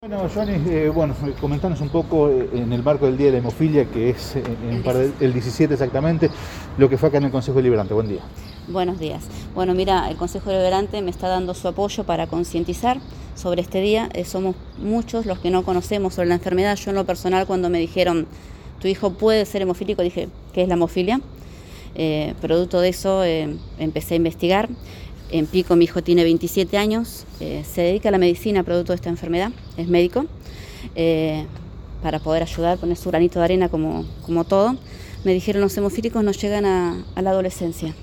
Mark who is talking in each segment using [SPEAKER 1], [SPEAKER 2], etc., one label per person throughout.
[SPEAKER 1] Bueno, Johnny, eh, bueno, comentanos un poco eh, en el marco del Día de la Hemofilia, que es eh, en de- el 17 exactamente, lo que fue acá en el Consejo Deliberante. Buen día.
[SPEAKER 2] Buenos días. Bueno, mira, el Consejo Deliberante me está dando su apoyo para concientizar sobre este día. Eh, somos muchos los que no conocemos sobre la enfermedad. Yo en lo personal cuando me dijeron, tu hijo puede ser hemofílico, dije, ¿qué es la hemofilia? Producto de eso empecé a investigar. En Pico mi hijo tiene 27 años, eh, se dedica a la medicina producto de esta enfermedad, es médico, eh, para poder ayudar, poner su granito de arena como, como todo. Me dijeron los hemofílicos no llegan a- a la adolescencia.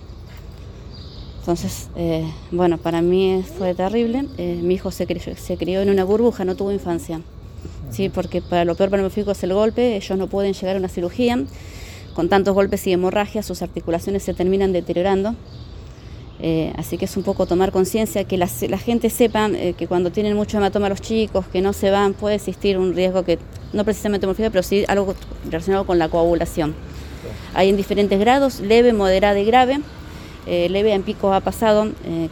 [SPEAKER 2] Entonces, eh, bueno, para mí fue terrible. Mi hijo se crió, se crió en una burbuja, no tuvo infancia. Sí, porque para lo peor para el hemofílico es el golpe, ellos no pueden llegar a una cirugía. Con tantos golpes y hemorragias, sus articulaciones se terminan deteriorando. Eh, así que es un poco tomar conciencia, que la, la gente sepa eh, que cuando tienen mucho hematoma los chicos, que no se van, puede existir un riesgo que, no precisamente hemofílica, pero sí algo relacionado con la coagulación. Hay en diferentes grados, leve, moderada y grave. Eh, leve en pico ha pasado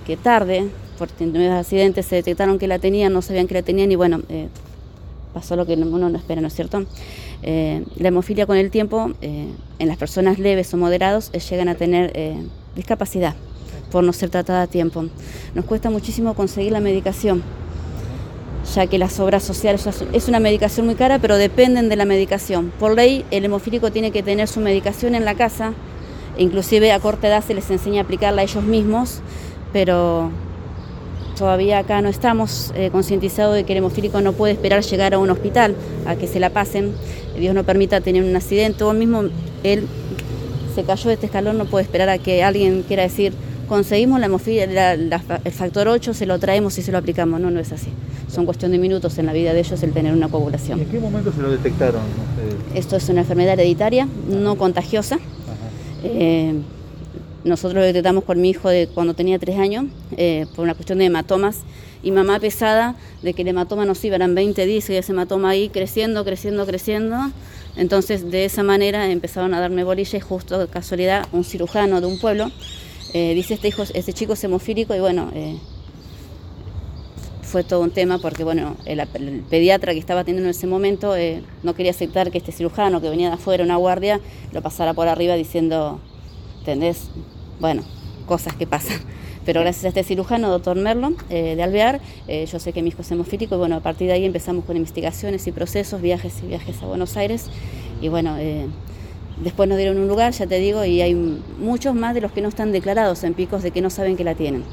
[SPEAKER 2] que tarde, por nuevos accidentes se detectaron que la tenían, no sabían que la tenían y bueno, pasó lo que uno no espera, ¿no es cierto? La hemofilia con el tiempo, en las personas leves o moderados, llegan a tener discapacidad por no ser tratada a tiempo. Nos cuesta muchísimo conseguir la medicación, ya que las obras sociales es una medicación muy cara, pero dependen de la medicación. Por ley, el hemofílico tiene que tener su medicación en la casa, inclusive a corta edad se les enseña a aplicarla a ellos mismos, pero todavía acá no estamos eh, concientizados de que el hemofílico no puede esperar llegar a un hospital a que se la pasen. Dios no permita tener un accidente o mismo él se cayó de este escalón, no puede esperar a que alguien quiera decir conseguimos la hemofilia, la- la- el factor 8, se lo traemos y se lo aplicamos. No, no es así. Son cuestión de minutos en la vida de ellos el tener una
[SPEAKER 1] ¿Y
[SPEAKER 2] coagulación.
[SPEAKER 1] en qué momento se lo detectaron ustedes?
[SPEAKER 2] Esto es una enfermedad hereditaria, no contagiosa. Eh, nosotros lo detectamos con mi hijo de cuando tenía tres años, eh, por una cuestión de hematomas, y mamá pesada de que el hematoma no se iba, eran 20 días y ese hematoma ahí creciendo, creciendo, creciendo. Entonces, de esa manera empezaron a darme bolilla y justo de casualidad un cirujano de un pueblo eh, dice, este, hijo, este chico es hemofílico y bueno, eh, fue todo un tema porque bueno, el, pediatra que estaba atendiendo en ese momento eh, no quería aceptar que este cirujano que venía de afuera, una guardia, lo pasara por arriba diciendo, ¿entendés? Bueno, cosas que pasan. Pero gracias a este cirujano, doctor Merlo, eh, de Alvear, yo sé que mi hijo es hemofílico y bueno, a partir de ahí empezamos con investigaciones y procesos, viajes y viajes a Buenos Aires y bueno, después nos dieron un lugar, ya te digo, y hay muchos más de los que no están declarados en picos de que no saben que la tienen,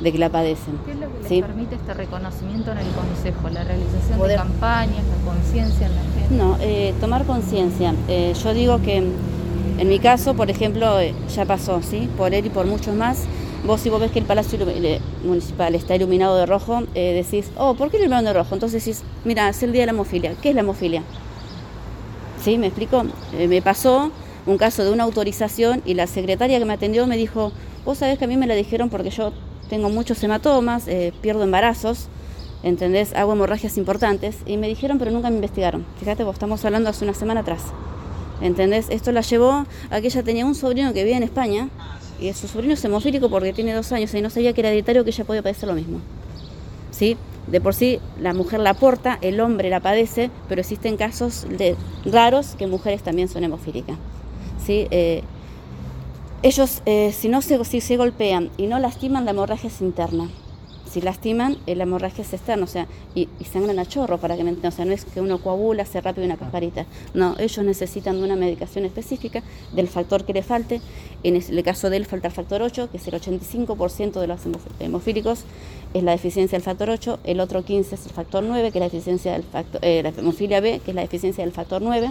[SPEAKER 2] de que la padecen.
[SPEAKER 3] ¿Qué es lo que les
[SPEAKER 2] ¿sí?
[SPEAKER 3] permite este reconocimiento en el Consejo? ¿La realización
[SPEAKER 2] Poder-
[SPEAKER 3] de campañas, la conciencia en la gente?
[SPEAKER 2] No, eh, tomar conciencia. Eh, yo digo que en mi caso, por ejemplo, eh, ya pasó, ¿sí? Por él y por muchos más. Vos si vos ves que el Palacio eh, Municipal está iluminado de rojo, decís, oh, ¿por qué iluminado de rojo? Entonces decís, mira, es el día de la hemofilia. ¿Qué es la hemofilia? ¿Sí? ¿Me explico? Eh, me pasó un caso de una autorización y la secretaria que me atendió me dijo, vos sabés que a mí me la dijeron porque yo tengo muchos hematomas, eh, pierdo embarazos, ¿entendés? Hago hemorragias importantes y me dijeron pero nunca me investigaron. Fíjate, vos estamos hablando hace una semana atrás. ¿Entendés? Esto la llevó a que ella tenía un sobrino que vivía en España y su sobrino es hemofílico porque tiene dos años y no sabía que era hereditario que ella podía padecer lo mismo. ¿sí? De por sí la mujer la aporta, el hombre la padece, pero existen casos de, raros que mujeres también son hemofílicas. ¿sí? Eh, ellos, eh, si, no se, si se golpean y no lastiman, la hemorragia es interna. Si lastiman, la hemorragia es externa, o sea, y, y sangran a chorro para que me entiendan. O sea, no es que uno coagula, hace rápido una cascarita. No, ellos necesitan de una medicación específica del factor que le falte. En el caso de él falta el factor 8, que es el 85% de los hemof- hemofílicos, es la deficiencia del factor 8. El otro 15 es el factor 9, que es la deficiencia del factor, eh, la hemofilia B, que es la deficiencia del factor 9.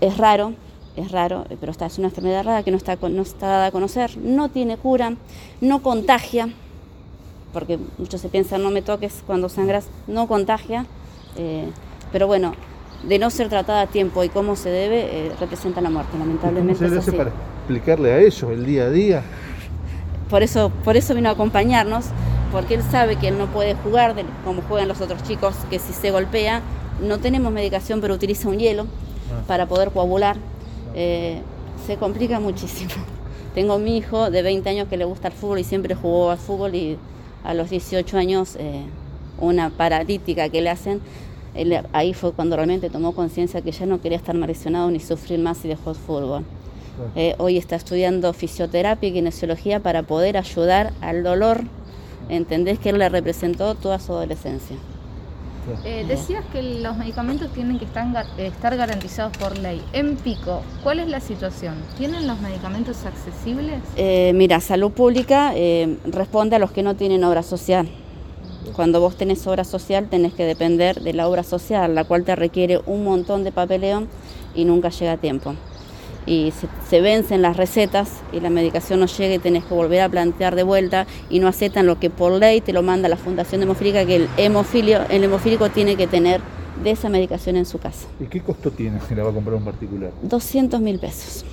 [SPEAKER 2] Es raro, es raro, pero está, es una enfermedad rara que no está, no está dada a conocer, no tiene cura, no contagia, porque muchos se piensan no me toques cuando sangras, no contagia, eh, pero bueno, de no ser tratada a tiempo y cómo se debe, eh, representa la muerte,
[SPEAKER 1] ¿Cómo
[SPEAKER 2] lamentablemente.
[SPEAKER 1] se le hace
[SPEAKER 2] así.
[SPEAKER 1] para explicarle a ellos el día a día?
[SPEAKER 2] Por eso, por eso vino a acompañarnos, porque él sabe que él no puede jugar de- como juegan los otros chicos, que si se golpea, no tenemos medicación, pero utiliza un hielo
[SPEAKER 1] Ah.
[SPEAKER 2] para poder coagular. Eh, se complica muchísimo. Tengo mi hijo de 20 años que le gusta el fútbol y siempre jugó al fútbol y a los 18 años eh, una paralítica que le hacen, él- ahí fue cuando realmente tomó conciencia que ya no quería estar lesionado ni sufrir más y dejó el fútbol. Eh, hoy está estudiando fisioterapia y kinesiología para poder ayudar al dolor. ¿Entendés que él le representó toda su adolescencia?
[SPEAKER 3] Eh, decías que los medicamentos tienen que estar, ga- estar garantizados por ley. En Pico, ¿cuál es la situación? ¿Tienen los medicamentos accesibles?
[SPEAKER 2] Eh, mira, salud pública eh, responde a los que no tienen obra social. Cuando vos tenés obra social tenés que depender de la obra social, la cual te requiere un montón de papeleo y nunca llega a tiempo. Y se, se vencen las recetas y la medicación no llega y tenés que volver a plantear de vuelta y no aceptan lo que por ley te lo manda la Fundación Hemofílica, que el, hemofilio, el hemofílico tiene que tener de esa medicación en su casa.
[SPEAKER 1] ¿Y qué costo tiene si la va a comprar un particular?
[SPEAKER 2] 200 mil pesos.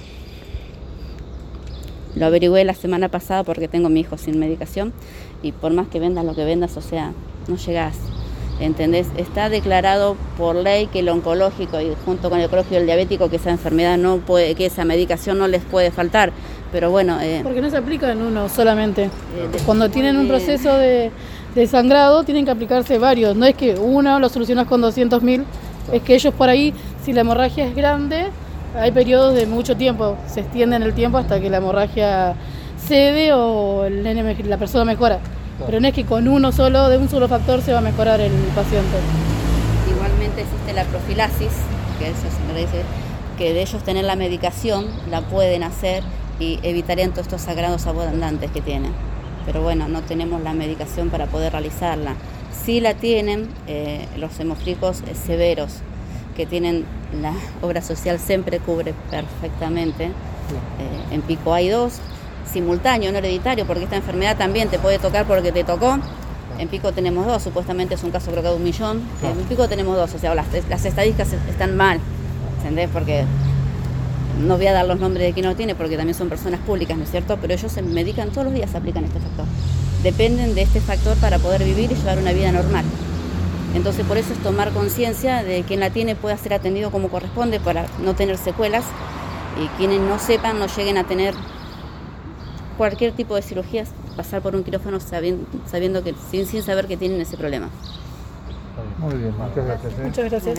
[SPEAKER 2] Lo averigüé la semana pasada porque tengo a mi hijo sin medicación y por más que vendas lo que vendas, o sea, no llegás. ¿Entendés? Está declarado por ley que el oncológico y junto con el oncológico y el diabético que esa enfermedad no puede, que esa medicación no les puede faltar. Pero bueno, eh,
[SPEAKER 4] Porque no se aplica en uno solamente.
[SPEAKER 2] eh,
[SPEAKER 4] Cuando tienen un proceso de, de sangrado, tienen que aplicarse varios. No es que uno lo solucionas con 200 mil, es que ellos por ahí, si la hemorragia es grande, hay periodos de mucho tiempo. Se extiende en el tiempo hasta que la hemorragia cede o el nene la persona mejora. Pero no es que con uno solo, de un solo factor, se va a mejorar el paciente.
[SPEAKER 2] Igualmente existe la profilaxis, que eso se me dice, que de ellos tener la medicación la pueden hacer y evitarían todos estos sagrados abundantes que tienen. Pero bueno, no tenemos la medicación para poder realizarla. Sí la tienen eh, los hemofricos severos, que tienen la obra social siempre cubre perfectamente. Eh, en Pico hay dos, simultáneo, no hereditario, porque esta enfermedad también te puede tocar porque te tocó. En Pico tenemos dos, supuestamente es un caso creo que de un millón. En Pico tenemos dos, o sea, las, las estadísticas están mal, ¿entendés? Porque no voy a dar los nombres de quien no tiene, porque también son personas públicas, ¿no es cierto? Pero ellos se medican, todos los días aplican este factor. Dependen de este factor para poder vivir y llevar una vida normal. Entonces por eso es tomar conciencia de quien la tiene pueda ser atendido como corresponde para no tener secuelas y quienes no sepan no lleguen a tener cualquier tipo de cirugías, pasar por un quirófano sabiendo, sabiendo que sin, sin saber que tienen ese problema.
[SPEAKER 1] Muy bien, muchas gracias. ¿eh?
[SPEAKER 4] Muchas gracias.